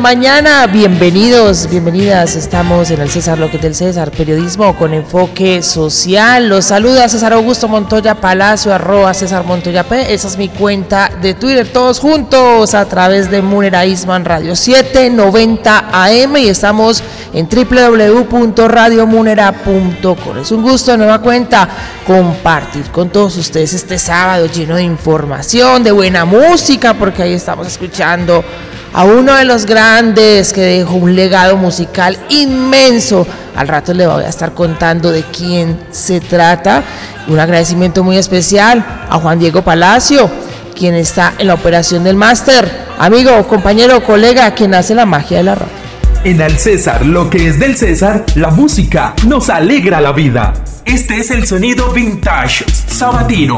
Mañana, bienvenidos, bienvenidas. Estamos en el César Lo que del César, periodismo con enfoque social. Los saluda César Augusto Montoya Palacio, arroba César Montoya P. Esa es mi cuenta de Twitter, todos juntos a través de Munera Isman Radio 790 AM y estamos en www.radiomunera.com. Es un gusto nueva cuenta compartir con todos ustedes este sábado lleno de información, de buena música, porque ahí estamos escuchando a uno de los grandes que dejó un legado musical inmenso. Al rato le voy a estar contando de quién se trata. Un agradecimiento muy especial a Juan Diego Palacio, quien está en la operación del máster. Amigo, compañero, colega, quien hace la magia de la radio. En Al César, lo que es del César, la música nos alegra la vida. Este es el sonido vintage sabatino.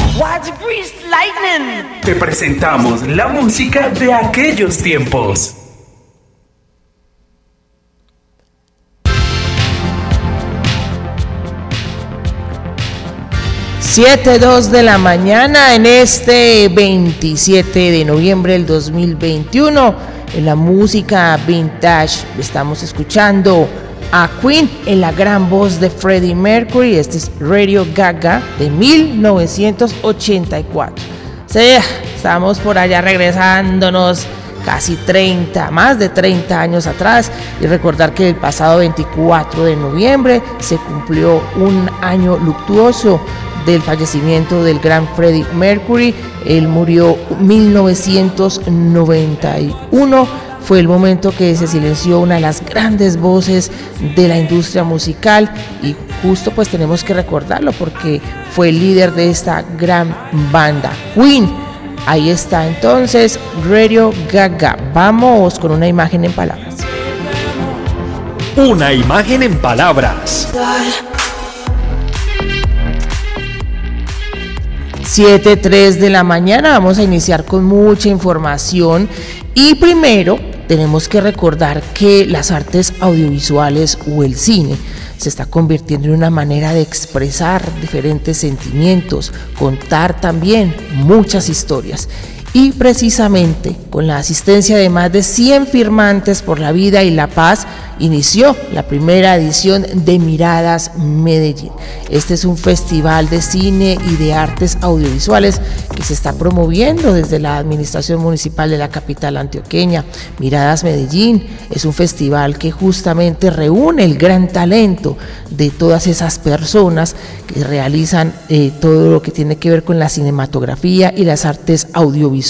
Te presentamos la música de aquellos tiempos. Siete dos de la mañana en este 27 de noviembre del 2021. En la música vintage estamos escuchando a Queen en la gran voz de Freddie Mercury. Este es Radio Gaga de 1984. Sí, estamos por allá regresándonos casi 30, más de 30 años atrás y recordar que el pasado 24 de noviembre se cumplió un año luctuoso del fallecimiento del gran Freddie Mercury. Él murió en 1991 fue el momento que se silenció una de las grandes voces de la industria musical y justo pues tenemos que recordarlo porque fue el líder de esta gran banda, Queen. Ahí está entonces Radio Gaga. Vamos con una imagen en palabras. Una imagen en palabras. 7.3 de la mañana vamos a iniciar con mucha información y primero tenemos que recordar que las artes audiovisuales o el cine se está convirtiendo en una manera de expresar diferentes sentimientos, contar también muchas historias y precisamente con la asistencia de más de 100 firmantes por la vida y la paz, inició la primera edición de Miradas Medellín. Este es un festival de cine y de artes audiovisuales que se está promoviendo desde la Administración Municipal de la capital antioqueña. Miradas Medellín es un festival que justamente reúne el gran talento de todas esas personas que realizan eh, todo lo que tiene que ver con la cinematografía y las artes audiovisuales.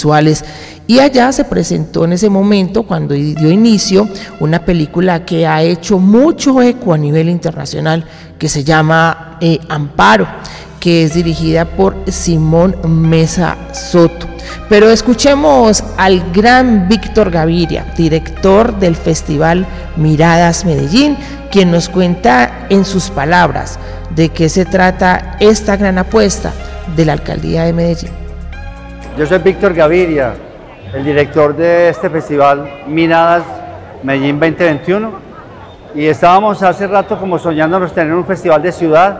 Y allá se presentó en ese momento, cuando dio inicio, una película que ha hecho mucho eco a nivel internacional, que se llama eh, Amparo que es dirigida por Simón Mesa Soto. Pero escuchemos al gran Víctor Gaviria, director del Festival Miradas Medellín, quien nos cuenta en sus palabras de qué se trata esta gran apuesta de la Alcaldía de Medellín. Yo soy Víctor Gaviria, el director de este festival Miradas Medellín 2021 y estábamos hace rato como soñándonos tener un festival de ciudad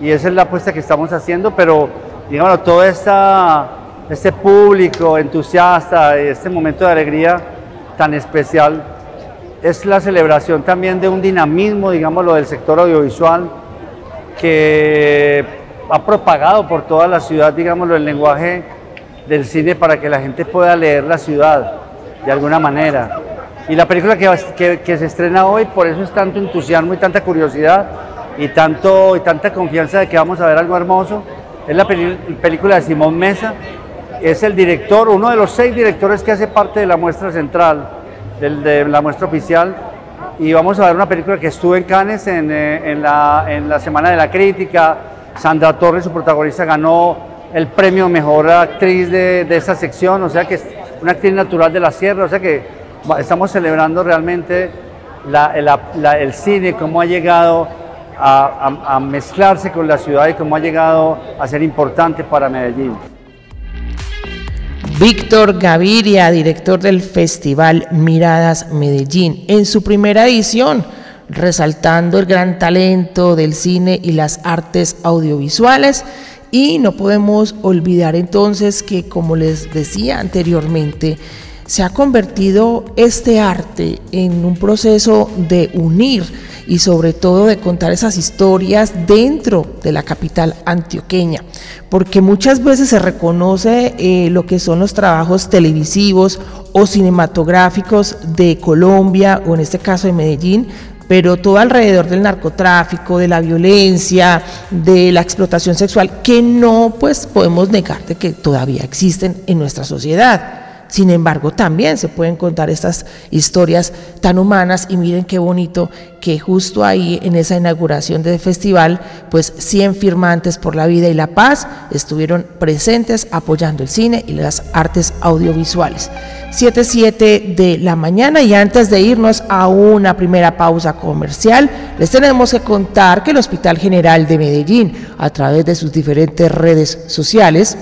y esa es la apuesta que estamos haciendo, pero digamos todo este público entusiasta, este momento de alegría tan especial es la celebración también de un dinamismo, digamos, lo del sector audiovisual que ha propagado por toda la ciudad, digámoslo, el lenguaje del cine para que la gente pueda leer la ciudad de alguna manera. Y la película que, se estrena hoy, por eso es tanto entusiasmo y tanta curiosidad y, tanto, y tanta confianza de que vamos a ver algo hermoso, es la película de Simón Mesa, es el director, uno de los seis directores que hace parte de la muestra central, de la muestra oficial, y vamos a ver una película que estuvo en Cannes en, eh, en, la, en la Semana de la Crítica, Sandra Torres, su protagonista, ganó el premio Mejor Actriz de, de esta sección, o sea que es una actriz natural de la sierra, o sea que estamos celebrando realmente el cine, cómo ha llegado a, mezclarse con la ciudad y cómo ha llegado a ser importante para Medellín. Víctor Gaviria, director del Festival Miradas Medellín, en su primera edición, resaltando el gran talento del cine y las artes audiovisuales. Y no podemos olvidar entonces que, como les decía anteriormente, se ha convertido este arte en un proceso de unir y sobre todo de contar esas historias dentro de la capital antioqueña, porque muchas veces se reconoce eh, lo que son los trabajos televisivos o cinematográficos de Colombia o en este caso de Medellín, pero todo alrededor del narcotráfico, de la violencia, de la explotación sexual, que no pues podemos negar de que todavía existen en nuestra sociedad. Sin embargo, también se pueden contar estas historias tan humanas y miren qué bonito que justo ahí en esa inauguración del festival, pues 100 firmantes por la vida y la paz estuvieron presentes apoyando el cine y las artes audiovisuales. 7.7 de la mañana y antes de irnos a una primera pausa comercial, les tenemos que contar que el Hospital General de Medellín, a través de sus diferentes redes sociales,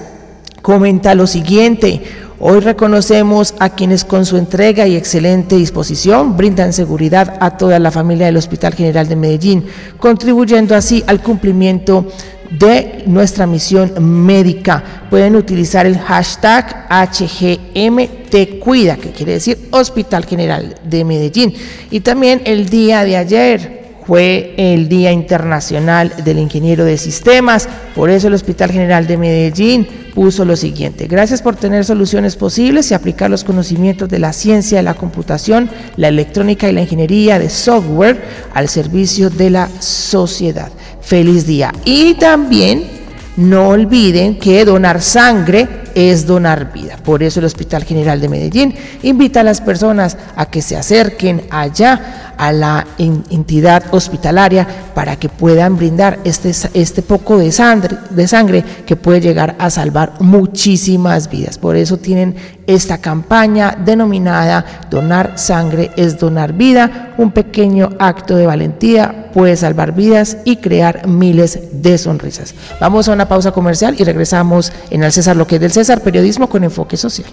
comenta lo siguiente. Hoy reconocemos a quienes con su entrega y excelente disposición brindan seguridad a toda la familia del Hospital General de Medellín, contribuyendo así al cumplimiento de nuestra misión médica. Pueden utilizar el hashtag HGMTcuida, que quiere decir Hospital General de Medellín. Y también el día de ayer, fue el Día Internacional del Ingeniero de Sistemas, por eso el Hospital General de Medellín puso lo siguiente, gracias por tener soluciones posibles y aplicar los conocimientos de la ciencia de la computación, la electrónica y la ingeniería de software al servicio de la sociedad. Feliz día. Y también no olviden que donar sangre es donar vida. Por eso el Hospital General de Medellín invita a las personas a que se acerquen allá a la entidad hospitalaria para que puedan brindar este, este poco de sangre, de sangre que puede llegar a salvar muchísimas vidas. Por eso tienen esta campaña denominada Donar sangre es donar vida. Un pequeño acto de valentía puede salvar vidas y crear miles de sonrisas. Vamos a una pausa comercial y regresamos en el César Lo que es del César, periodismo con enfoque social.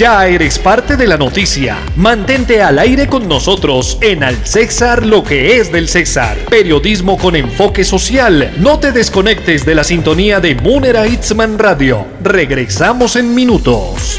Ya eres parte de la noticia. Mantente al aire con nosotros en Al César lo que es del César. Periodismo con enfoque social. No te desconectes de la sintonía de Munera Itzman Radio. Regresamos en minutos.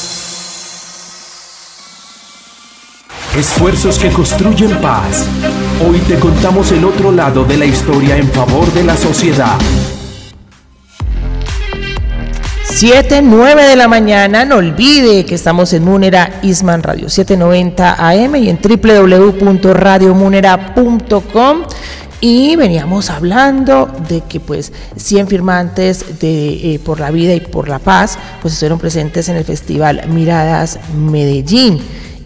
Esfuerzos que construyen paz. Hoy te contamos el otro lado de la historia en favor de la sociedad. 7, 9 de la mañana, no olvide que estamos en Munera Isman Radio 790 AM y en www.radiomunera.com y veníamos hablando de que pues 100 firmantes de, eh, por la vida y por la paz pues estuvieron presentes en el festival Miradas Medellín.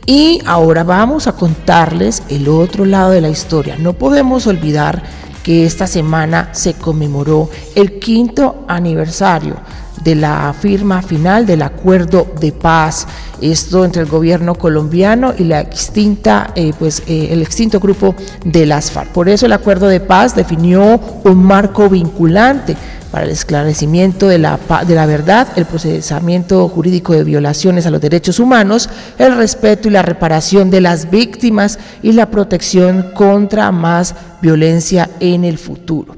Y ahora vamos a contarles el otro lado de la historia. No podemos olvidar que esta semana se conmemoró el quinto aniversario de la firma final del acuerdo de paz, esto entre el gobierno colombiano y la extinta, eh, pues, eh, el extinto grupo de las FARC. Por eso el acuerdo de paz definió un marco vinculante para el esclarecimiento de la, de la verdad, el procesamiento jurídico de violaciones a los derechos humanos, el respeto y la reparación de las víctimas y la protección contra más violencia en el futuro.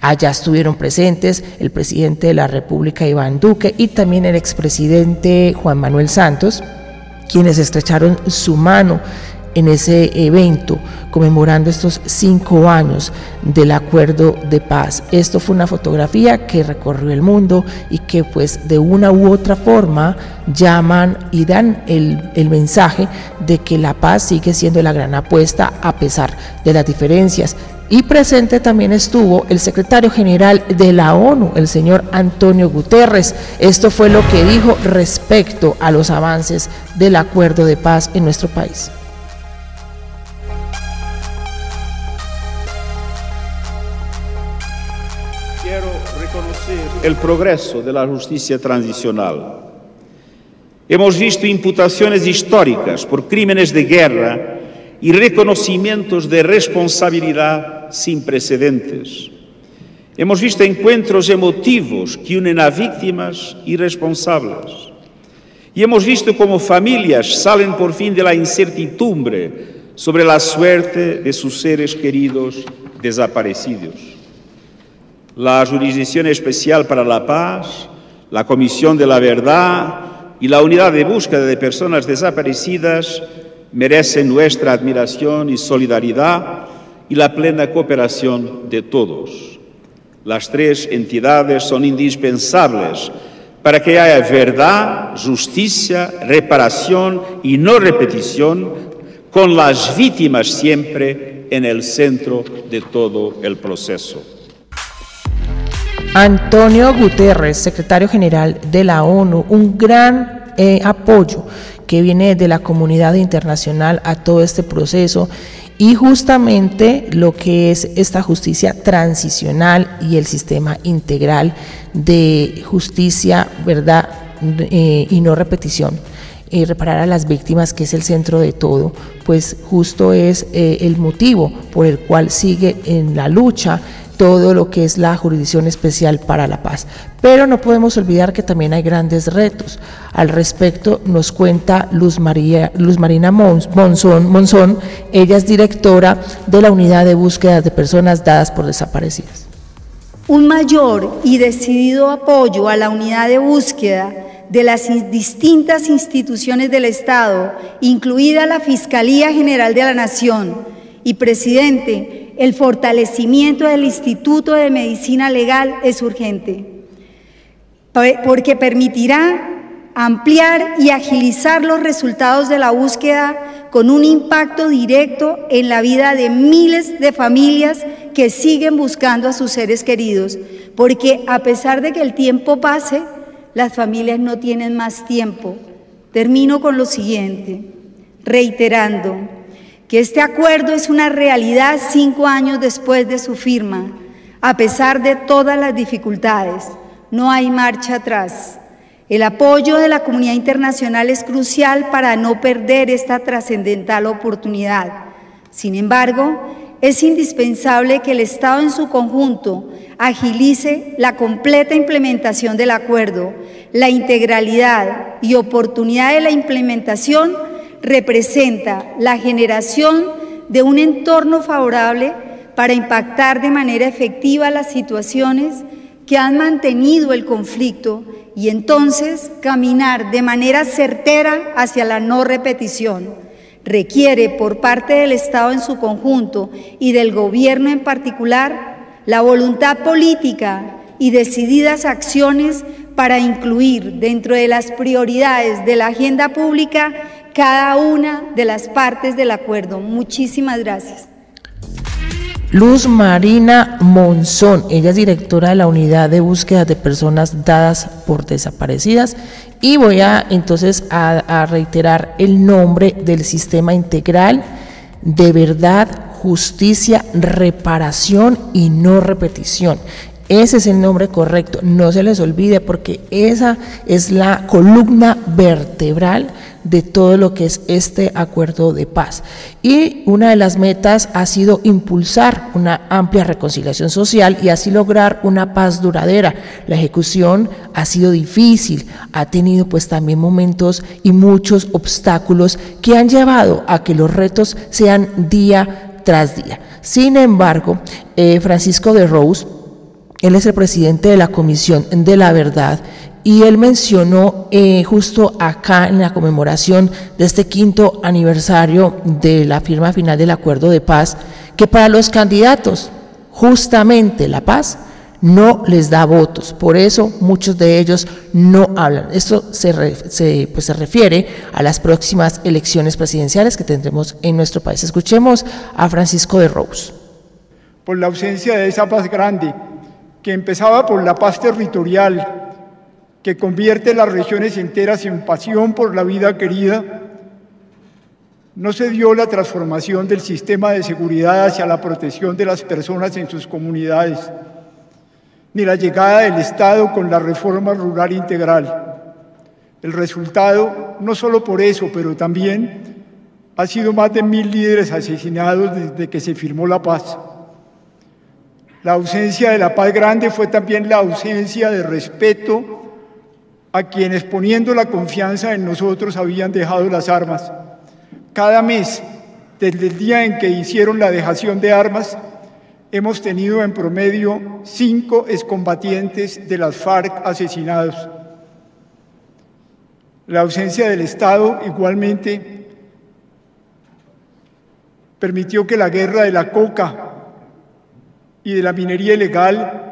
Allá estuvieron presentes el presidente de la República, Iván Duque, y también el expresidente Juan Manuel Santos, quienes estrecharon su mano en ese evento conmemorando estos cinco años del acuerdo de paz. Esto fue una fotografía que recorrió el mundo y que pues de una u otra forma llaman y dan el, el mensaje de que la paz sigue siendo la gran apuesta a pesar de las diferencias. Y presente también estuvo el secretario general de la ONU, el señor Antonio Guterres. Esto fue lo que dijo respecto a los avances del acuerdo de paz en nuestro país. el progreso de la justicia transicional. Hemos visto imputaciones históricas por crímenes de guerra y reconocimientos de responsabilidad sin precedentes. Hemos visto encuentros emotivos que unen a víctimas y responsables. Y hemos visto cómo familias salen por fin de la incertidumbre sobre la suerte de sus seres queridos desaparecidos la Jurisdicción Especial para la Paz, la Comisión de la Verdad y la Unidad de Búsqueda de Personas Desaparecidas merecen nuestra admiración y solidaridad y la plena cooperación de todos. Las tres entidades son indispensables para que haya verdad, justicia, reparación y no repetición, con las víctimas siempre en el centro de todo el proceso. Antonio Guterres, secretario general de la ONU, un gran eh, apoyo que viene de la comunidad internacional a todo este proceso y justamente lo que es esta justicia transicional y el sistema integral de justicia, verdad eh, y no repetición. y reparar a las víctimas, que es el centro de todo, pues justo es eh, el motivo por el cual sigue en la lucha todo lo que es la Jurisdicción Especial para la Paz. Pero no podemos olvidar que también hay grandes retos. Al respecto nos cuenta Luz, María, Luz Marina Monzón, Monzón, ella es directora de la Unidad de Búsqueda de Personas Dadas por Desaparecidas. Un mayor y decidido apoyo a la unidad de búsqueda de las distintas instituciones del Estado, incluida la Fiscalía General de la Nación y Presidente, el fortalecimiento del Instituto de Medicina Legal es urgente, porque permitirá ampliar y agilizar los resultados de la búsqueda con un impacto directo en la vida de miles de familias que siguen buscando a sus seres queridos, porque a pesar de que el tiempo pase, las familias no tienen más tiempo. Termino con lo siguiente, reiterando, que este acuerdo es una realidad cinco años después de su firma, a pesar de todas las dificultades. No hay marcha atrás. El apoyo de la comunidad internacional es crucial para no perder esta trascendental oportunidad. Sin embargo, es indispensable que el Estado en su conjunto agilice la completa implementación del acuerdo, la integralidad y oportunidad de la implementación representa la generación de un entorno favorable para impactar de manera efectiva las situaciones que han mantenido el conflicto y entonces caminar de manera certera hacia la no repetición. requiere por parte del Estado en su conjunto y del gobierno en particular la voluntad política y decididas acciones para incluir dentro de las prioridades de la agenda pública cada una de las partes del acuerdo. Muchísimas gracias. Luz Marina Monzón, ella es directora de la unidad de búsqueda de personas dadas por desaparecidas y voy a entonces a, a reiterar el nombre del sistema integral de verdad, justicia, reparación y no repetición. Ese es el nombre correcto, no se les olvide porque esa es la columna vertebral de todo lo que es este acuerdo de paz. Y una de las metas ha sido impulsar una amplia reconciliación social y así lograr una paz duradera. La ejecución ha sido difícil, ha tenido pues también momentos y muchos obstáculos que han llevado a que los retos sean día tras día. Sin embargo, eh, Francisco de Rose, él es el presidente de la Comisión de la Verdad y él mencionó eh, justo acá en la conmemoración de este quinto aniversario de la firma final del acuerdo de paz que para los candidatos justamente la paz no les da votos, por eso muchos de ellos no hablan. Esto se, pues se refiere a las próximas elecciones presidenciales que tendremos en nuestro país. Escuchemos a Francisco de Rose. Por la ausencia de esa paz grande que empezaba por la paz territorial, que convierte las regiones enteras en pasión por la vida querida, no se dio la transformación del sistema de seguridad hacia la protección de las personas en sus comunidades, ni la llegada del Estado con la reforma rural integral. El resultado, no solo por eso, pero también ha sido más de mil líderes asesinados desde que se firmó la paz. La ausencia de la paz grande fue también la ausencia de respeto a quienes poniendo la confianza en nosotros habían dejado las armas. Cada mes, desde el día en que hicieron la dejación de armas, hemos tenido en promedio cinco excombatientes de las FARC asesinados. La ausencia del Estado igualmente permitió que la guerra de la coca y de la minería ilegal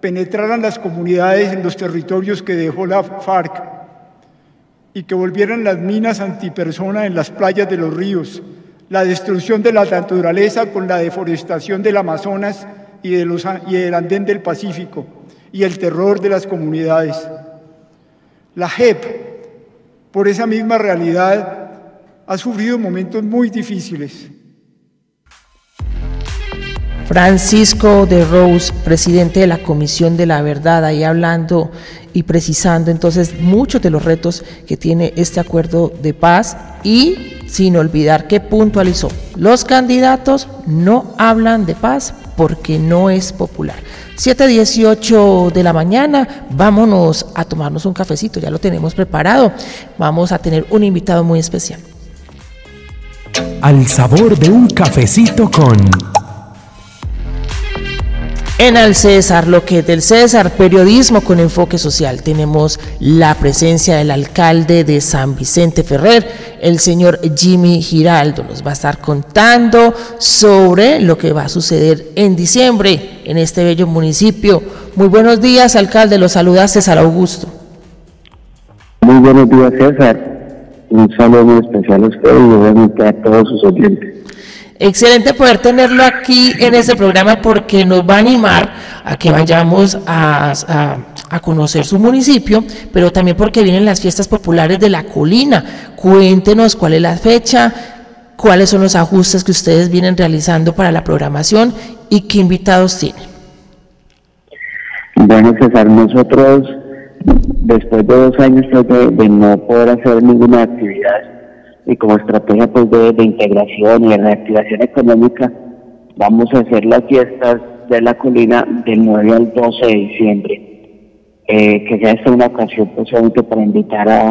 penetraran las comunidades en los territorios que dejó la FARC y que volvieran las minas antipersona en las playas de los ríos, la destrucción de la naturaleza con la deforestación del Amazonas y, de y del andén del Pacífico y el terror de las comunidades. La JEP, por esa misma realidad, ha sufrido momentos muy difíciles Francisco de Rose, presidente de la Comisión de la Verdad, ahí hablando y precisando entonces muchos de los retos que tiene este acuerdo de paz y sin olvidar que puntualizó, los candidatos no hablan de paz porque no es popular. 7.18 de la mañana, vámonos a tomarnos un cafecito, ya lo tenemos preparado, vamos a tener un invitado muy especial. Al sabor de un cafecito con... En Al César, lo que es del César, periodismo con enfoque social. Tenemos la presencia del alcalde de San Vicente Ferrer, el señor Jimmy Giraldo. Nos va a estar contando sobre lo que va a suceder en diciembre en este bello municipio. Muy buenos días, alcalde. Los saluda César Augusto. Muy buenos días, César. Un saludo muy especial a usted y a todos sus oyentes. Excelente poder tenerlo aquí en este programa porque nos va a animar a que vayamos a, a, conocer su municipio, pero también porque vienen las fiestas populares de la colina. Cuéntenos cuál es la fecha, cuáles son los ajustes que ustedes vienen realizando para la programación y qué invitados tienen. Bueno, César, nosotros después de dos años de, de no poder hacer ninguna actividad, y como estrategia pues de, integración y de reactivación económica vamos a hacer las fiestas de la colina del 9 al 12 de diciembre. Eh, que sea esta una ocasión pues para invitar a,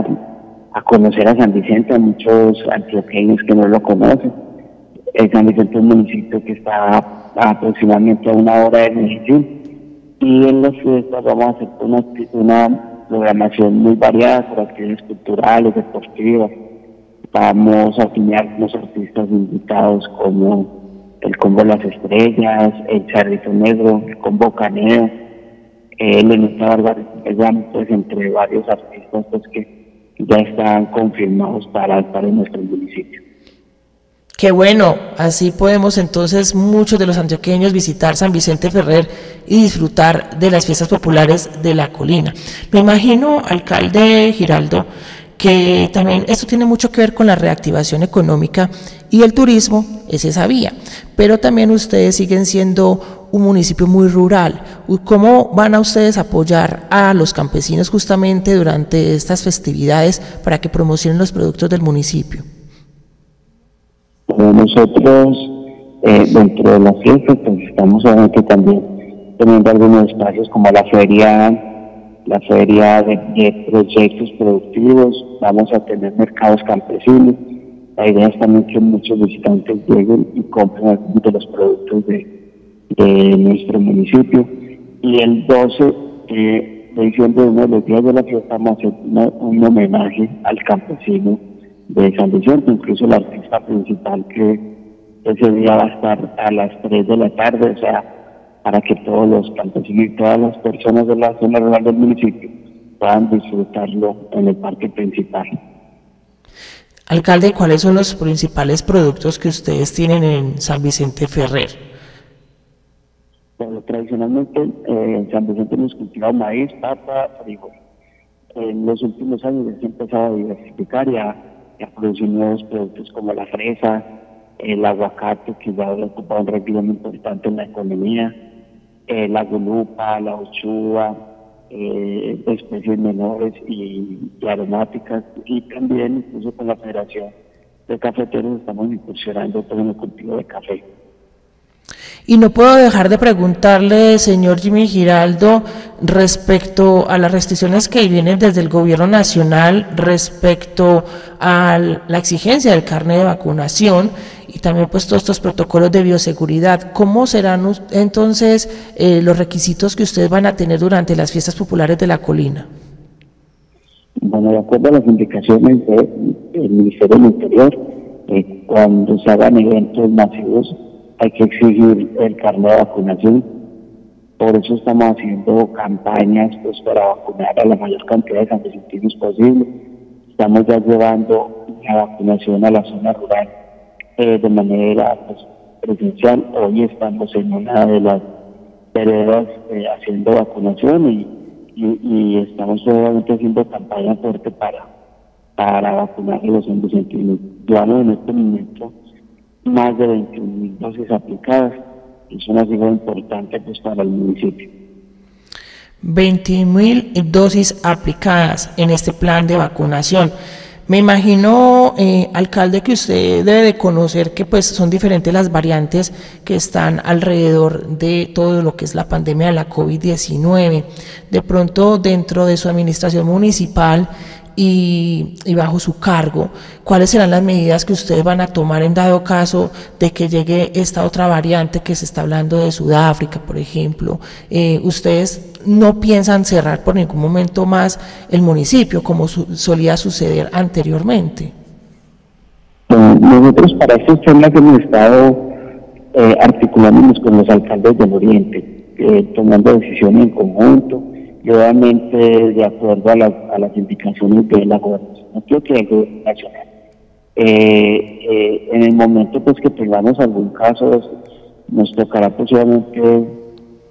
a, conocer a San Vicente a muchos antioqueños que no lo conocen. El San Vicente es un municipio que está a aproximadamente a una hora de Medellín. Y en las fiestas vamos a hacer una, una programación muy variada por actividades culturales, deportivas, Vamos a tener algunos artistas invitados como el Combo Las Estrellas, el Charrito Negro, el Combo Caneo, el Lenita pues entre varios artistas pues, que ya están confirmados para, para nuestro municipio. Qué bueno, así podemos entonces muchos de los antioqueños visitar San Vicente Ferrer y disfrutar de las fiestas populares de la colina. Me imagino, alcalde Giraldo, que también esto tiene mucho que ver con la reactivación económica y el turismo es esa vía, pero también ustedes siguen siendo un municipio muy rural. ¿Cómo van a ustedes apoyar a los campesinos justamente durante estas festividades para que promocionen los productos del municipio? nosotros, eh, dentro de la fiesta, pues estamos obviamente también teniendo algunos espacios como la feria la feria de, proyectos productivos, vamos a tener mercados campesinos. La idea es también que muchos visitantes lleguen y compren algunos de los productos de, nuestro municipio. Y el 12 eh, de diciembre, uno de los días de la fiesta, vamos a hacer un homenaje al campesino de San Vicente, incluso el artista principal que ese día va a estar a las 3 de la tarde, o sea, para que todos los campesinos y todas las personas de la zona rural del municipio puedan disfrutarlo en el parque principal. Alcalde, ¿cuáles son los principales productos que ustedes tienen en San Vicente Ferrer? Bueno, tradicionalmente eh, en San Vicente hemos cultivado maíz, papa, frijol. En los últimos años se ha empezado a diversificar y a producir nuevos productos como la fresa, el aguacate, que ya ocupa un muy importante en la economía, eh, la gulupa, la ochuva, eh, especies menores y, aromáticas, y también incluso con la Federación de Cafeteros estamos incursionando todo en el cultivo de café. Y no puedo dejar de preguntarle, señor Jimmy Giraldo, respecto a las restricciones que vienen desde el gobierno nacional respecto a la exigencia del carnet de vacunación y también pues todos estos protocolos de bioseguridad. ¿Cómo serán entonces eh, los requisitos que ustedes van a tener durante las fiestas populares de la colina? Bueno, de acuerdo a las indicaciones del Ministerio del Interior, eh, cuando se hagan eventos masivos, hay que exigir el carnet de vacunación. Por eso estamos haciendo campañas pues, para vacunar a la mayor cantidad de sanvicentinos posible. Estamos ya llevando la vacunación a la zona rural eh, de manera pues, presencial. Hoy estamos en una de las veredas eh, haciendo vacunación y, y, estamos obviamente haciendo campaña fuerte para, para vacunar a los. Llevamos en este momento más de 21.000 dosis aplicadas. Es una cifra importante pues, para el municipio. 20.000 dosis aplicadas en este plan de vacunación. Me imagino, eh, alcalde, que usted debe de conocer que pues son diferentes las variantes que están alrededor de todo lo que es la pandemia de la COVID-19. De pronto, dentro de su administración municipal, y, bajo su cargo, cuáles serán las medidas que ustedes van a tomar en dado caso de que llegue esta otra variante que se está hablando de Sudáfrica, por ejemplo. Eh, ustedes no piensan cerrar por ningún momento más el municipio, como solía suceder anteriormente. Nosotros para estos temas hemos estado eh, articulándonos con los alcaldes del Oriente, eh, tomando decisiones en conjunto y de acuerdo a, las indicaciones de la gobernación nacional. Eh, eh, en el momento pues que tengamos algún caso, nos tocará posiblemente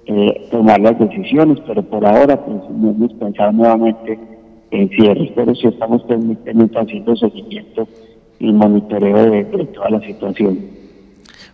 eh, tomar las decisiones, pero por ahora pues no hemos pensado nuevamente en cierres, pero sí estamos haciendo seguimiento y monitoreo de toda la situación.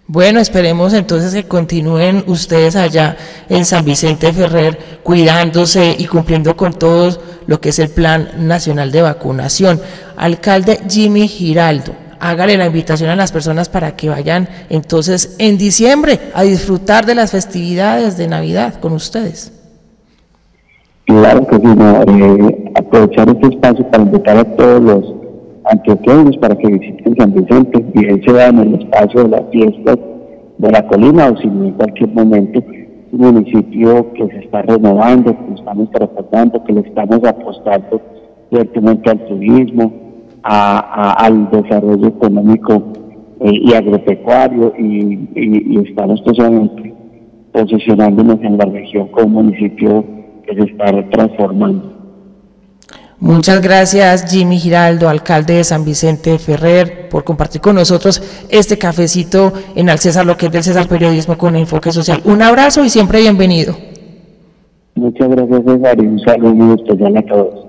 Bueno, esperemos entonces que continúen ustedes allá en San Vicente Ferrer cuidándose y cumpliendo con todo lo que es el Plan Nacional de Vacunación. Alcalde Jimmy Giraldo, hágale la invitación a las personas para que vayan entonces en diciembre a disfrutar de las festividades de Navidad con ustedes. Claro que sí, aprovechar este espacio para invitar a todos los antioqueños para que visiten San Vicente, bien sea en el espacio de las fiestas de la colina o si en cualquier momento, un municipio que se está renovando, que estamos tratando, que le estamos apostando fuertemente al turismo, al desarrollo económico eh, y agropecuario y, y, estamos precisamente posicionándonos en la región como municipio que se está transformando. Muchas gracias Jimmy Giraldo, alcalde de San Vicente Ferrer, por compartir con nosotros este cafecito en Al César, lo que es del César Periodismo con enfoque social. Un abrazo y siempre bienvenido. Muchas gracias César y un saludo especial a todos.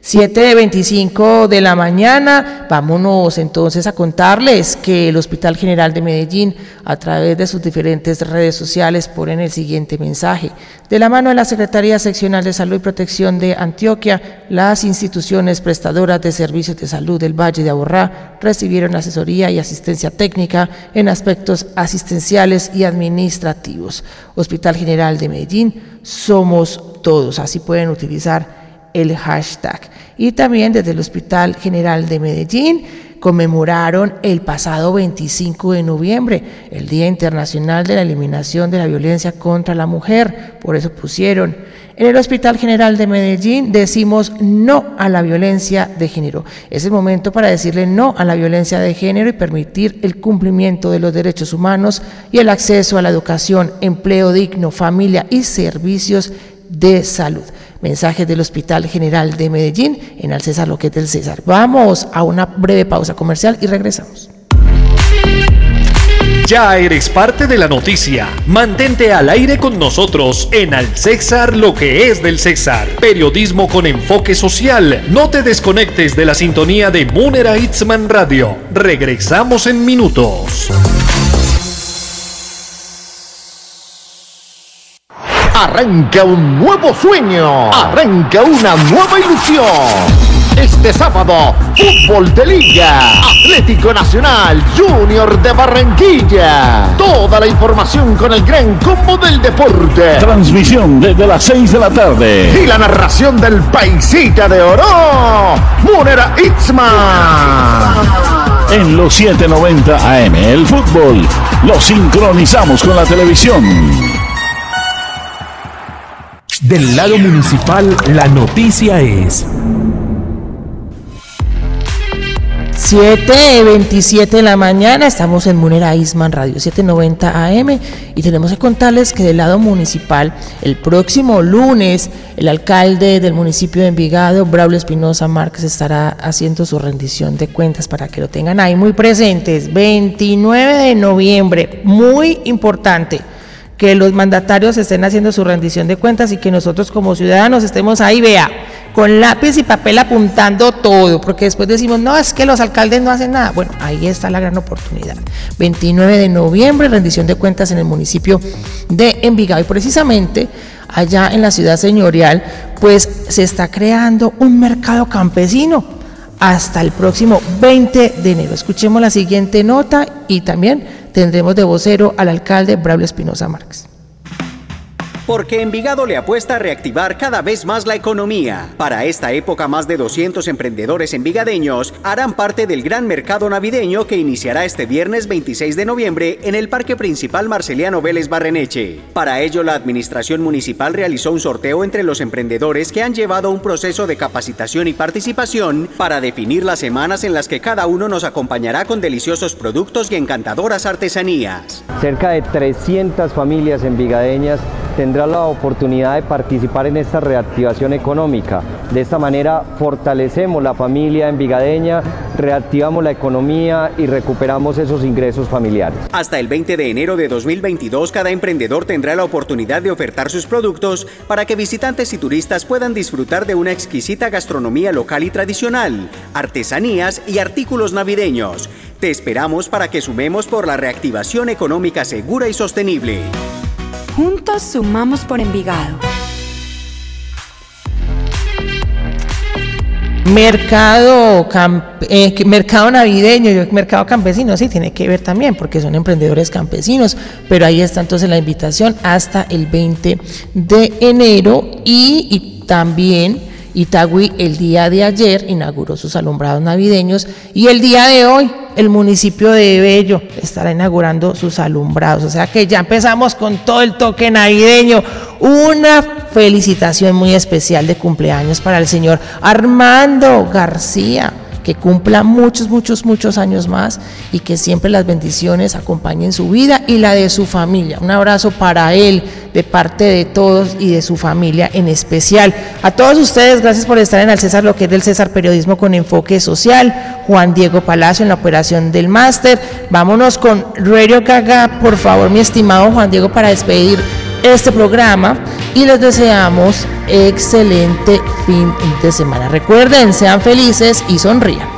7 de 25 de la mañana. Vámonos entonces a contarles que el Hospital General de Medellín, a través de sus diferentes redes sociales, ponen el siguiente mensaje. De la mano de la Secretaría Seccional de Salud y Protección de Antioquia, las instituciones prestadoras de servicios de salud del Valle de Aburrá recibieron asesoría y asistencia técnica en aspectos asistenciales y administrativos. Hospital General de Medellín, somos todos. Así pueden utilizar el hashtag. Y también desde el Hospital General de Medellín conmemoraron el pasado 25 de noviembre, el Día Internacional de la Eliminación de la Violencia contra la Mujer. Por eso pusieron, en el Hospital General de Medellín decimos no a la violencia de género. Es el momento para decirle no a la violencia de género y permitir el cumplimiento de los derechos humanos y el acceso a la educación, empleo digno, familia y servicios de salud. Mensajes del Hospital General de Medellín en Al César lo que es del César. Vamos a una breve pausa comercial y regresamos. Ya eres parte de la noticia. Mantente al aire con nosotros en Al César lo que es del César. Periodismo con enfoque social. No te desconectes de la sintonía de Munera Itzman Radio. Regresamos en minutos. Arranca un nuevo sueño. Arranca una nueva ilusión. Este sábado, fútbol de liga, Atlético Nacional Junior de Barranquilla. Toda la información con el gran combo del deporte. Transmisión desde las 6 de la tarde. Y la narración del paisita de oro, Munera Itzman. En los 790 AM, el fútbol lo sincronizamos con la televisión. Del lado municipal, la noticia es... 7.27 de la mañana, estamos en Munera Isman Radio 790 AM y tenemos que contarles que del lado municipal, el próximo lunes, el alcalde del municipio de Envigado, Braulio Espinosa Márquez, estará haciendo su rendición de cuentas para que lo tengan ahí muy presentes. 29 de noviembre, muy importante que los mandatarios estén haciendo su rendición de cuentas y que nosotros como ciudadanos estemos ahí, vea, con lápiz y papel apuntando todo, porque después decimos, no, es que los alcaldes no hacen nada. Bueno, ahí está la gran oportunidad. 29 de noviembre, rendición de cuentas en el municipio de Envigado. Y precisamente allá en la ciudad señorial, pues se está creando un mercado campesino hasta el próximo 20 de enero. Escuchemos la siguiente nota y también tendremos de vocero al alcalde Braulio Espinosa Márquez porque Envigado le apuesta a reactivar cada vez más la economía. Para esta época, más de 200 emprendedores envigadeños harán parte del gran mercado navideño que iniciará este viernes 26 de noviembre en el Parque Principal Marceliano Vélez Barreneche. Para ello, la Administración Municipal realizó un sorteo entre los emprendedores que han llevado un proceso de capacitación y participación para definir las semanas en las que cada uno nos acompañará con deliciosos productos y encantadoras artesanías. Cerca de 300 familias envigadeñas tendrá la oportunidad de participar en esta reactivación económica. De esta manera fortalecemos la familia envigadeña, reactivamos la economía y recuperamos esos ingresos familiares. Hasta el 20 de enero de 2022 cada emprendedor tendrá la oportunidad de ofertar sus productos para que visitantes y turistas puedan disfrutar de una exquisita gastronomía local y tradicional, artesanías y artículos navideños. Te esperamos para que sumemos por la reactivación económica segura y sostenible. Juntos sumamos por Envigado. Mercado, eh, mercado navideño, mercado campesino, sí, tiene que ver también, porque son emprendedores campesinos, pero ahí está entonces la invitación hasta el 20 de enero y también Itagüí el día de ayer inauguró sus alumbrados navideños y el día de hoy el municipio de Bello estará inaugurando sus alumbrados. O sea que ya empezamos con todo el toque navideño. Una felicitación muy especial de cumpleaños para el señor Armando García que cumpla muchos, muchos, muchos años más y que siempre las bendiciones acompañen su vida y la de su familia. Un abrazo para él de parte de todos y de su familia en especial. A todos ustedes, gracias por estar en el César, lo que es del César Periodismo con Enfoque Social. Juan Diego Palacio en la operación del máster. Vámonos con Radio Gaga, por favor, mi estimado Juan Diego, para despedir este programa y les deseamos excelente fin de semana. Recuerden, sean felices y sonrían.